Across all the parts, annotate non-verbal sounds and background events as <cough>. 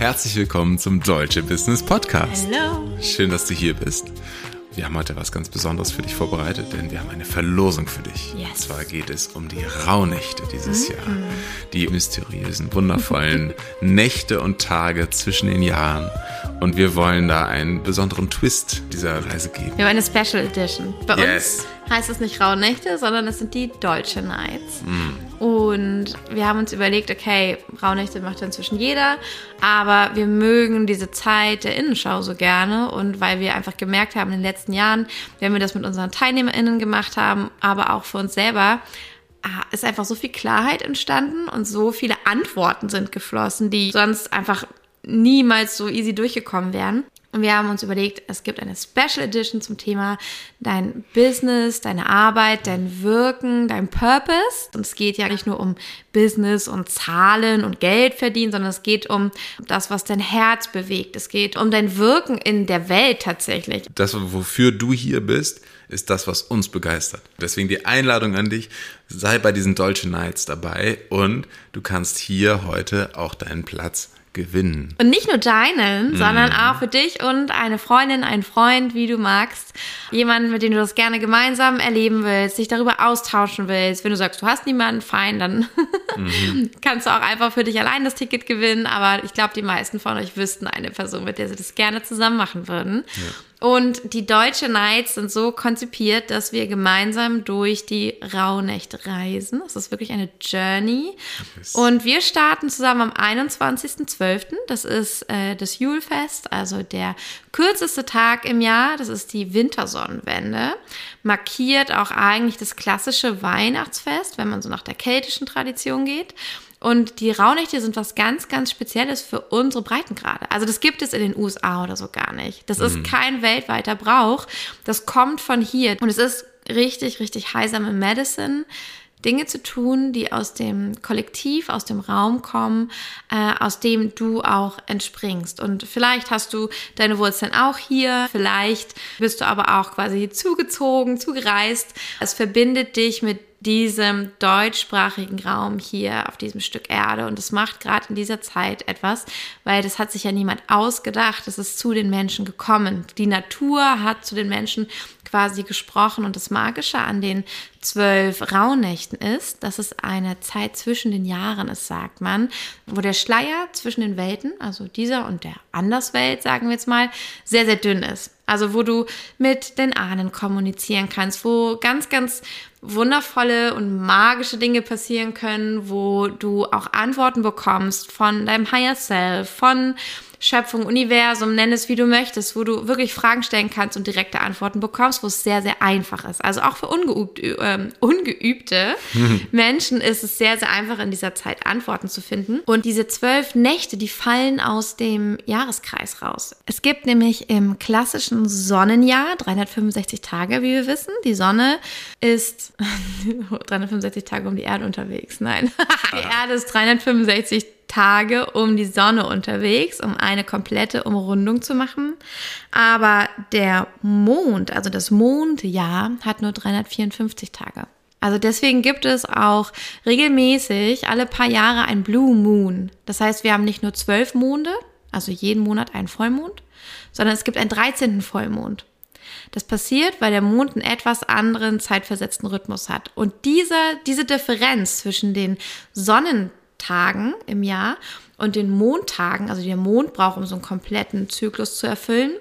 Herzlich willkommen zum Deutsche Business Podcast. Hallo. Schön, dass du hier bist. Wir haben heute was ganz Besonderes für dich vorbereitet, denn wir haben eine Verlosung für dich. Yes. Und zwar geht es um die Rauhnächte dieses Jahr. Die mysteriösen, wundervollen <laughs> Nächte und Tage zwischen den Jahren. Und wir wollen da einen besonderen Twist dieser Reise geben. Wir haben eine Special Edition. Bei Yes. uns heißt es nicht Rauhnächte, sondern es sind die Deutsche Nights. Mm. Und wir haben uns überlegt, okay, Rauhnächte macht inzwischen jeder, aber wir mögen diese Zeit der Innenschau so gerne und weil wir einfach gemerkt haben in den letzten Jahren, wenn wir das mit unseren TeilnehmerInnen gemacht haben, aber auch für uns selber, ah, ist einfach so viel Klarheit entstanden und so viele Antworten sind geflossen, die sonst einfach niemals so easy durchgekommen wären. Und wir haben uns überlegt, es gibt eine Special Edition zum Thema dein Business, deine Arbeit, dein Wirken, dein Purpose. Und es geht ja nicht nur um Business und Zahlen und Geld verdienen, sondern es geht um das, was dein Herz bewegt. Es geht um dein Wirken in der Welt tatsächlich. Das, wofür du hier bist, ist das, was uns begeistert. Deswegen die Einladung an dich, sei bei diesen Dolce Nights dabei und du kannst hier heute auch deinen Platz gewinnen. Und nicht nur deinen, sondern auch für dich und eine Freundin, einen Freund, wie du magst. Jemanden, mit dem du das gerne gemeinsam erleben willst, dich darüber austauschen willst. Wenn du sagst, du hast niemanden, fein, dann <laughs> <laughs> kannst du auch einfach für dich allein das Ticket gewinnen. Aber ich glaube, die meisten von euch wüssten eine Person, mit der sie das gerne zusammen machen würden. Und die Deutsche Nights sind so konzipiert, dass wir gemeinsam durch die Rauhnächte reisen. Es ist wirklich eine Journey. Und wir starten zusammen am 21.12. Das ist äh, das Julfest, also der kürzeste Tag im Jahr. Das ist die Wintersonnenwende. Markiert auch eigentlich das klassische Weihnachtsfest, wenn man so nach der keltischen Tradition geht. Und die Rauhnächte sind was ganz, ganz Spezielles für unsere Breitengrade. Also das gibt es in den USA oder so gar nicht. Das ist kein weltweiter Brauch. Das kommt von hier. Und es ist richtig, richtig heilsame Medicine. Dinge zu tun, die aus dem Kollektiv, aus dem Raum kommen, äh, aus dem du auch entspringst. Und vielleicht hast du deine Wurzeln auch hier, vielleicht bist du aber auch quasi zugezogen, zugereist. Es verbindet dich mit diesem deutschsprachigen Raum hier auf diesem Stück Erde. Und es macht gerade in dieser Zeit etwas, weil das hat sich ja niemand ausgedacht. Es ist zu den Menschen gekommen. Die Natur hat zu den Menschen quasi gesprochen. Und das Magische an den zwölf Rauhnächten ist, dass es eine Zeit zwischen den Jahren ist, sagt man, wo der Schleier zwischen den Welten, also dieser und der Anderswelt, sagen wir jetzt mal, sehr, sehr dünn ist. Also wo du mit den Ahnen kommunizieren kannst, wo ganz, ganz wundervolle und magische Dinge passieren können, wo du auch Antworten bekommst von deinem Higher Self, von Schöpfung, Universum, nenn es wie du möchtest, wo du wirklich Fragen stellen kannst und direkte Antworten bekommst, wo es sehr, sehr einfach ist. Also auch für ungeübt, ähm, ungeübte <laughs> Menschen ist es sehr, sehr einfach in dieser Zeit Antworten zu finden. Und diese zwölf Nächte, die fallen aus dem Jahreskreis raus. Es gibt nämlich im klassischen Sonnenjahr 365 Tage, wie wir wissen. Die Sonne ist <laughs> 365 Tage um die Erde unterwegs. Nein, <laughs> die Erde ist 365 Tage um die Sonne unterwegs, um eine komplette Umrundung zu machen. Aber der Mond, also das Mondjahr, hat nur 354 Tage. Also deswegen gibt es auch regelmäßig alle paar Jahre ein Blue Moon. Das heißt, wir haben nicht nur zwölf Monde, also jeden Monat einen Vollmond, sondern es gibt einen 13. Vollmond. Das passiert, weil der Mond einen etwas anderen zeitversetzten Rhythmus hat. Und diese, diese Differenz zwischen den Sonnentagen im Jahr und den Mondtagen, also der Mond braucht, um so einen kompletten Zyklus zu erfüllen,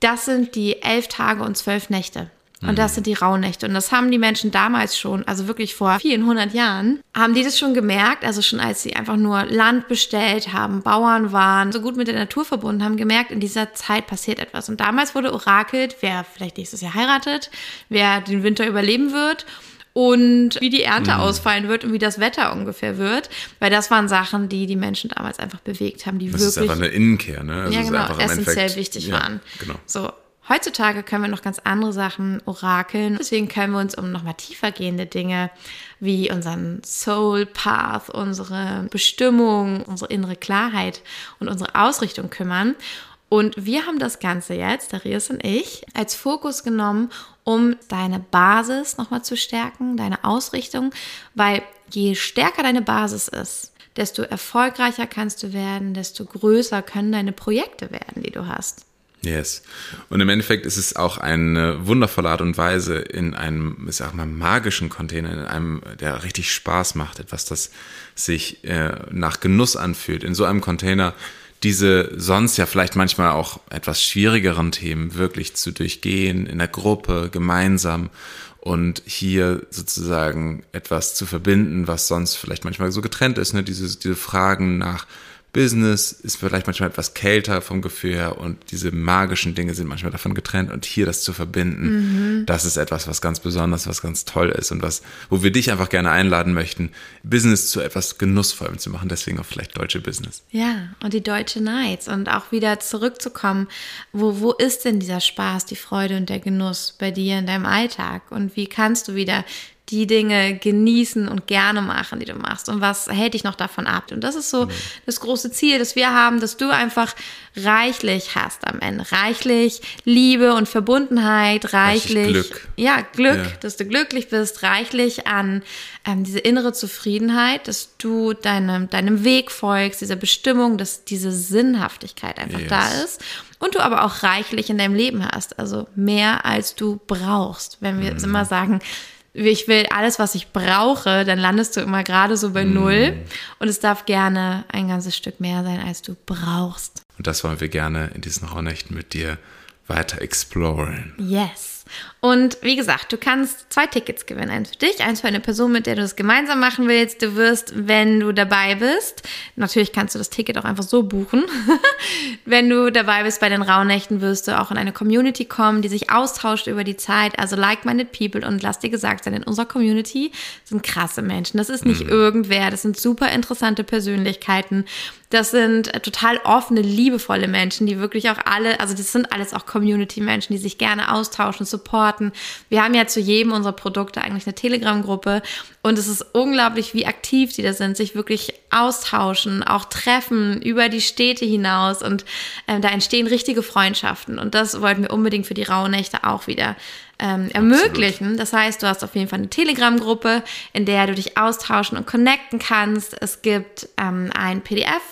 das sind die elf Tage und zwölf Nächte. Und das sind die Rauhnächte. Und das haben die Menschen damals schon, also wirklich vor vielen hundert Jahren, haben die das schon gemerkt, also schon als sie einfach nur Land bestellt haben, Bauern waren, so gut mit der Natur verbunden haben, gemerkt, in dieser Zeit passiert etwas. Und damals wurde orakelt, wer vielleicht nächstes Jahr heiratet, wer den Winter überleben wird und wie die Ernte ausfallen wird und wie das Wetter ungefähr wird. Weil das waren Sachen, die die Menschen damals einfach bewegt haben, die Das wirklich ist einfach eine Innenkehr, ne? Also ja, ist genau, im essentiell wichtig ja, waren. Genau. So, heutzutage können wir noch ganz andere Sachen orakeln. Deswegen können wir uns um nochmal tiefer gehende Dinge wie unseren Soul Path, unsere Bestimmung, unsere innere Klarheit und unsere Ausrichtung kümmern. Und wir haben das Ganze jetzt, Darius und ich, als Fokus genommen, um deine Basis nochmal zu stärken, deine Ausrichtung, weil je stärker deine Basis ist, desto erfolgreicher kannst du werden, desto größer können deine Projekte werden, die du hast. Yes. Und im Endeffekt ist es auch eine wundervolle Art und Weise in einem, ich sag mal, magischen Container, in einem, der richtig Spaß macht, etwas, das sich äh, nach Genuss anfühlt, in so einem Container diese sonst ja vielleicht manchmal auch etwas schwierigeren Themen wirklich zu durchgehen, in der Gruppe, gemeinsam und hier sozusagen etwas zu verbinden, was sonst vielleicht manchmal so getrennt ist, ne? diese, diese Fragen nach Business ist vielleicht manchmal etwas kälter vom Gefühl her und diese magischen Dinge sind manchmal davon getrennt und hier das zu verbinden, mhm. das ist etwas, was ganz besonders, was ganz toll ist und was, wo wir dich einfach gerne einladen möchten, Business zu etwas Genussvollem zu machen, deswegen auch vielleicht deutsche Business. Ja, und die deutsche Nights und auch wieder zurückzukommen, wo, wo ist denn dieser Spaß, die Freude und der Genuss bei dir in deinem Alltag und wie kannst du wieder die Dinge genießen und gerne machen, die du machst und was hält dich noch davon ab. Und das ist so mhm. das große Ziel, das wir haben, dass du einfach reichlich hast am Ende. Reichlich Liebe und Verbundenheit, reichlich, Glück. ja, Glück, ja. dass du glücklich bist, reichlich an ähm, diese innere Zufriedenheit, dass du deinem, deinem Weg folgst, dieser Bestimmung, dass diese Sinnhaftigkeit einfach yes. da ist und du aber auch reichlich in deinem Leben hast, also mehr als du brauchst. Wenn wir mhm. immer sagen, ich will alles, was ich brauche, dann landest du immer gerade so bei mm. Null. Und es darf gerne ein ganzes Stück mehr sein, als du brauchst. Und das wollen wir gerne in diesen Rauhnächten mit dir weiter exploren. Yes. Und wie gesagt, du kannst zwei Tickets gewinnen. Eins für dich, eins für eine Person, mit der du es gemeinsam machen willst. Du wirst, wenn du dabei bist, natürlich kannst du das Ticket auch einfach so buchen. <laughs> wenn du dabei bist bei den Rauhnächten, wirst du auch in eine Community kommen, die sich austauscht über die Zeit. Also like-minded people und lass dir gesagt sein, in unserer Community sind krasse Menschen. Das ist nicht mhm. irgendwer, das sind super interessante Persönlichkeiten. Das sind total offene, liebevolle Menschen, die wirklich auch alle, also das sind alles auch Community-Menschen, die sich gerne austauschen, supporten. Wir haben ja zu jedem unserer Produkte eigentlich eine Telegram-Gruppe und es ist unglaublich, wie aktiv die da sind, sich wirklich austauschen, auch treffen über die Städte hinaus und äh, da entstehen richtige Freundschaften und das wollten wir unbedingt für die Rauhnächte auch wieder ähm, ermöglichen. Absolut. Das heißt, du hast auf jeden Fall eine Telegram-Gruppe, in der du dich austauschen und connecten kannst. Es gibt ähm, ein PDF,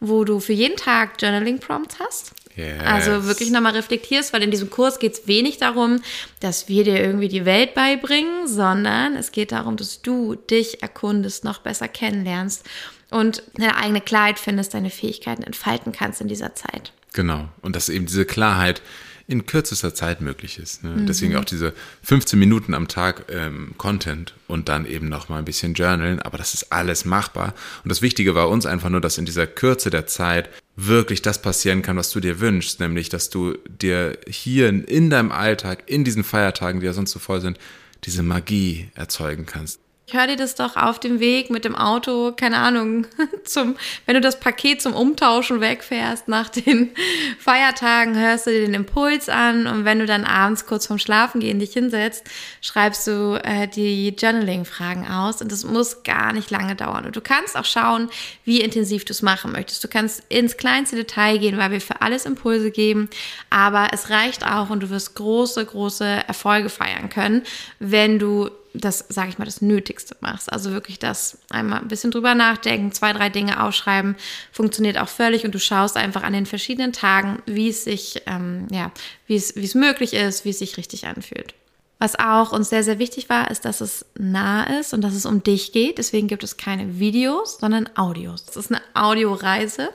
wo du für jeden Tag Journaling-Prompts hast. Yes. Also wirklich nochmal reflektierst, weil in diesem Kurs geht es wenig darum, dass wir dir irgendwie die Welt beibringen, sondern es geht darum, dass du dich erkundest, noch besser kennenlernst und deine eigene Klarheit findest, deine Fähigkeiten entfalten kannst in dieser Zeit. Genau. Und dass eben diese Klarheit in kürzester Zeit möglich ist. Ne? Mhm. Deswegen auch diese 15 Minuten am Tag ähm, Content und dann eben noch mal ein bisschen Journalen. Aber das ist alles machbar. Und das Wichtige war uns einfach nur, dass in dieser Kürze der Zeit wirklich das passieren kann, was du dir wünschst, nämlich dass du dir hier in deinem Alltag, in diesen Feiertagen, die ja sonst so voll sind, diese Magie erzeugen kannst. Hör dir das doch auf dem Weg mit dem Auto, keine Ahnung, <laughs> zum, wenn du das Paket zum Umtauschen wegfährst nach den <laughs> Feiertagen, hörst du dir den Impuls an und wenn du dann abends kurz vorm Schlafengehen dich hinsetzt, schreibst du äh, die Journaling-Fragen aus und das muss gar nicht lange dauern. Und du kannst auch schauen, wie intensiv du es machen möchtest. Du kannst ins kleinste Detail gehen, weil wir für alles Impulse geben, aber es reicht auch und du wirst große, große Erfolge feiern können, wenn du das, sage ich mal, das Nötigste machst. Also wirklich das einmal ein bisschen drüber nachdenken, zwei, drei Dinge aufschreiben, funktioniert auch völlig und du schaust einfach an den verschiedenen Tagen, wie es sich, ähm, ja, wie es, wie es möglich ist, wie es sich richtig anfühlt. Was auch uns sehr, sehr wichtig war, ist, dass es nah ist und dass es um dich geht. Deswegen gibt es keine Videos, sondern Audios. Es ist eine Audioreise,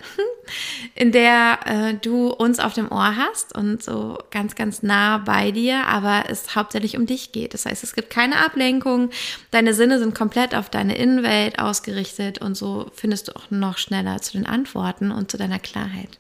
<laughs> in der äh, du uns auf dem Ohr hast und so ganz, ganz nah bei dir, aber es hauptsächlich um dich geht. Das heißt, es gibt keine Ablenkung. Deine Sinne sind komplett auf deine Innenwelt ausgerichtet und so findest du auch noch schneller zu den Antworten und zu deiner Klarheit.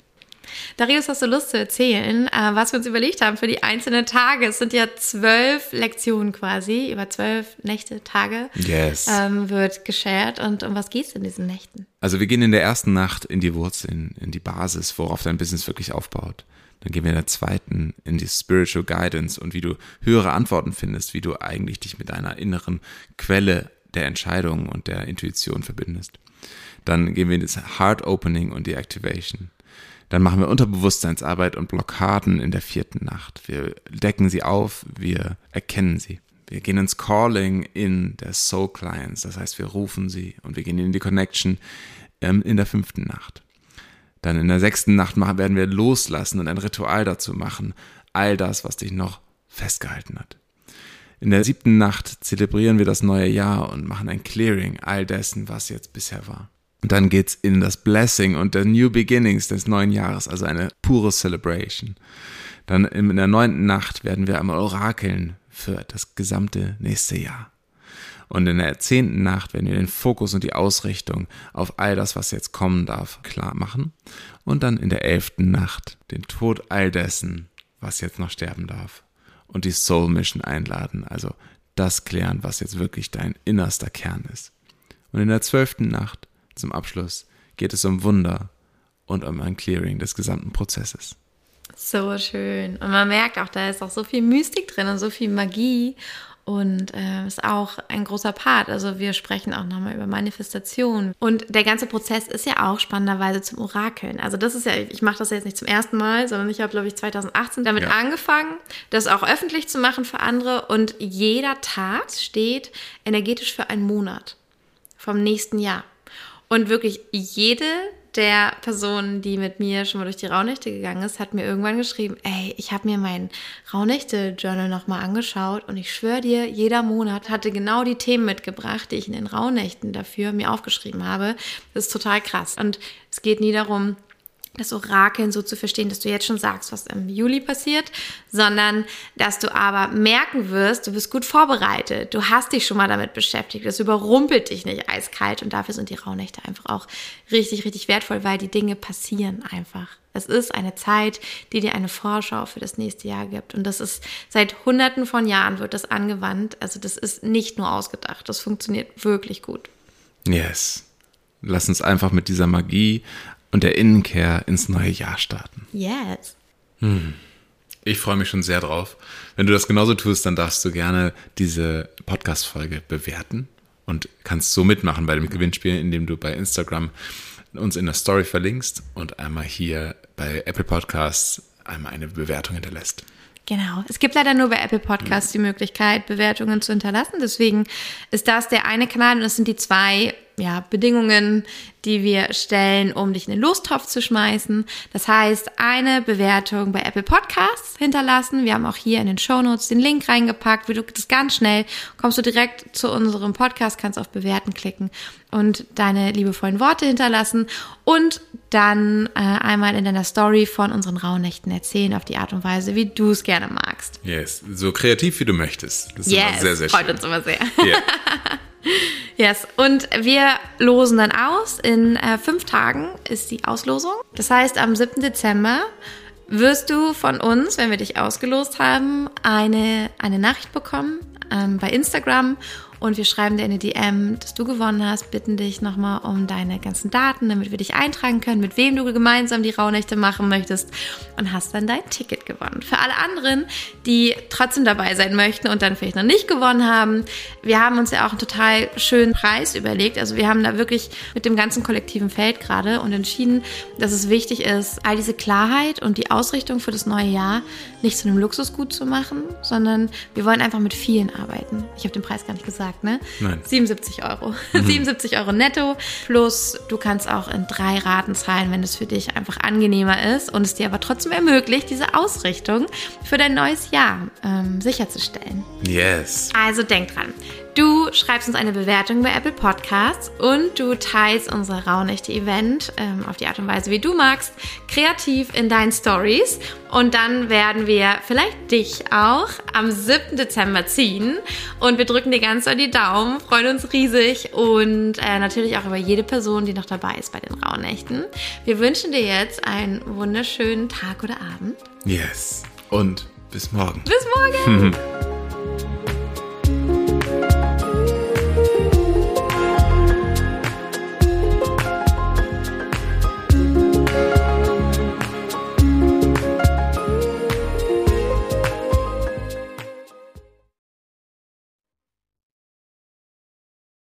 Darius, hast du Lust zu erzählen, äh, was wir uns überlegt haben für die einzelnen Tage? Es sind ja zwölf Lektionen quasi, über zwölf Nächte, Tage yes. ähm, wird geshared. Und um was geht es in diesen Nächten? Also wir gehen in der ersten Nacht in die Wurzeln, in die Basis, worauf dein Business wirklich aufbaut. Dann gehen wir in der zweiten in die Spiritual Guidance und wie du höhere Antworten findest, wie du eigentlich dich mit deiner inneren Quelle der Entscheidung und der Intuition verbindest. Dann gehen wir in das Heart Opening und die Activation. Dann machen wir Unterbewusstseinsarbeit und Blockaden in der vierten Nacht. Wir decken sie auf, wir erkennen sie. Wir gehen ins Calling in der Soul Clients, das heißt, wir rufen sie und wir gehen in die Connection ähm, in der fünften Nacht. Dann in der sechsten Nacht machen, werden wir loslassen und ein Ritual dazu machen, all das, was dich noch festgehalten hat. In der siebten Nacht zelebrieren wir das neue Jahr und machen ein Clearing all dessen, was jetzt bisher war. Und dann geht's in das Blessing und der New Beginnings des neuen Jahres, also eine pure Celebration. Dann in der neunten Nacht werden wir einmal orakeln für das gesamte nächste Jahr. Und in der zehnten Nacht werden wir den Fokus und die Ausrichtung auf all das, was jetzt kommen darf, klar machen. Und dann in der elften Nacht den Tod all dessen, was jetzt noch sterben darf. Und die Soul Mission einladen, also das klären, was jetzt wirklich dein innerster Kern ist. Und in der zwölften Nacht, zum Abschluss, geht es um Wunder und um ein Clearing des gesamten Prozesses. So schön. Und man merkt auch, da ist auch so viel Mystik drin und so viel Magie. Und äh, ist auch ein großer Part. Also wir sprechen auch nochmal über Manifestation. Und der ganze Prozess ist ja auch spannenderweise zum Orakeln. Also das ist ja, ich mache das jetzt nicht zum ersten Mal, sondern ich habe, glaube ich, 2018 damit ja. angefangen, das auch öffentlich zu machen für andere. Und jeder Tag steht energetisch für einen Monat vom nächsten Jahr. Und wirklich jede der Person, die mit mir schon mal durch die Rauhnächte gegangen ist, hat mir irgendwann geschrieben, ey, ich habe mir mein Rauhnächte-Journal nochmal angeschaut und ich schwöre dir, jeder Monat hatte genau die Themen mitgebracht, die ich in den Rauhnächten dafür mir aufgeschrieben habe. Das ist total krass. Und es geht nie darum, das Orakeln so zu verstehen, dass du jetzt schon sagst, was im Juli passiert, sondern dass du aber merken wirst, du bist gut vorbereitet, du hast dich schon mal damit beschäftigt, das überrumpelt dich nicht eiskalt und dafür sind die Rauhnächte einfach auch richtig, richtig wertvoll, weil die Dinge passieren einfach. Es ist eine Zeit, die dir eine Vorschau für das nächste Jahr gibt und das ist seit hunderten von Jahren wird das angewandt, also das ist nicht nur ausgedacht, das funktioniert wirklich gut. Yes. Lass uns einfach mit dieser Magie und der Innenkehr ins neue Jahr starten. Yes. Hm. Ich freue mich schon sehr drauf. Wenn du das genauso tust, dann darfst du gerne diese Podcast-Folge bewerten und kannst so mitmachen bei dem Gewinnspiel, indem du bei Instagram uns in der Story verlinkst und einmal hier bei Apple Podcasts einmal eine Bewertung hinterlässt. Genau. Es gibt leider nur bei Apple Podcasts die Möglichkeit, Bewertungen zu hinterlassen. Deswegen ist das der eine Kanal und das sind die zwei ja, Bedingungen, die wir stellen, um dich in den Lostopf zu schmeißen. Das heißt, eine Bewertung bei Apple Podcasts hinterlassen. Wir haben auch hier in den Show Notes den Link reingepackt. Wie du das ganz schnell kommst du direkt zu unserem Podcast, kannst auf Bewerten klicken und deine liebevollen Worte hinterlassen und dann äh, einmal in deiner Story von unseren Rauhnächten erzählen auf die Art und Weise, wie du es gerne magst. Yes, so kreativ wie du möchtest. Das ist yes, sehr, sehr freut schön. uns immer sehr. Yeah. <laughs> <laughs> Yes, und wir losen dann aus. In äh, fünf Tagen ist die Auslosung. Das heißt, am 7. Dezember wirst du von uns, wenn wir dich ausgelost haben, eine, eine Nachricht bekommen ähm, bei Instagram und wir schreiben dir eine DM, dass du gewonnen hast, bitten dich nochmal um deine ganzen Daten, damit wir dich eintragen können, mit wem du gemeinsam die Rauhnächte machen möchtest und hast dann dein Ticket gewonnen. Für alle anderen, die trotzdem dabei sein möchten und dann vielleicht noch nicht gewonnen haben, wir haben uns ja auch einen total schönen Preis überlegt. Also wir haben da wirklich mit dem ganzen kollektiven Feld gerade und entschieden, dass es wichtig ist, all diese Klarheit und die Ausrichtung für das neue Jahr nicht zu einem Luxusgut zu machen, sondern wir wollen einfach mit vielen arbeiten. Ich habe den Preis gar nicht gesagt gesagt, ne? Nein. 77 Euro. Mhm. <laughs> 77 Euro netto. Plus du kannst auch in drei Raten zahlen, wenn es für dich einfach angenehmer ist und es dir aber trotzdem ermöglicht, diese Ausrichtung für dein neues Jahr ähm, sicherzustellen. Yes. Also denk dran. Du schreibst uns eine Bewertung bei Apple Podcasts und du teilst unser Rauhnächte-Event ähm, auf die Art und Weise, wie du magst, kreativ in deinen Stories. Und dann werden wir vielleicht dich auch am 7. Dezember ziehen. Und wir drücken dir ganz doll die Daumen, freuen uns riesig und äh, natürlich auch über jede Person, die noch dabei ist bei den Rauhnächten. Wir wünschen dir jetzt einen wunderschönen Tag oder Abend. Yes. Und bis morgen. Bis morgen. <laughs>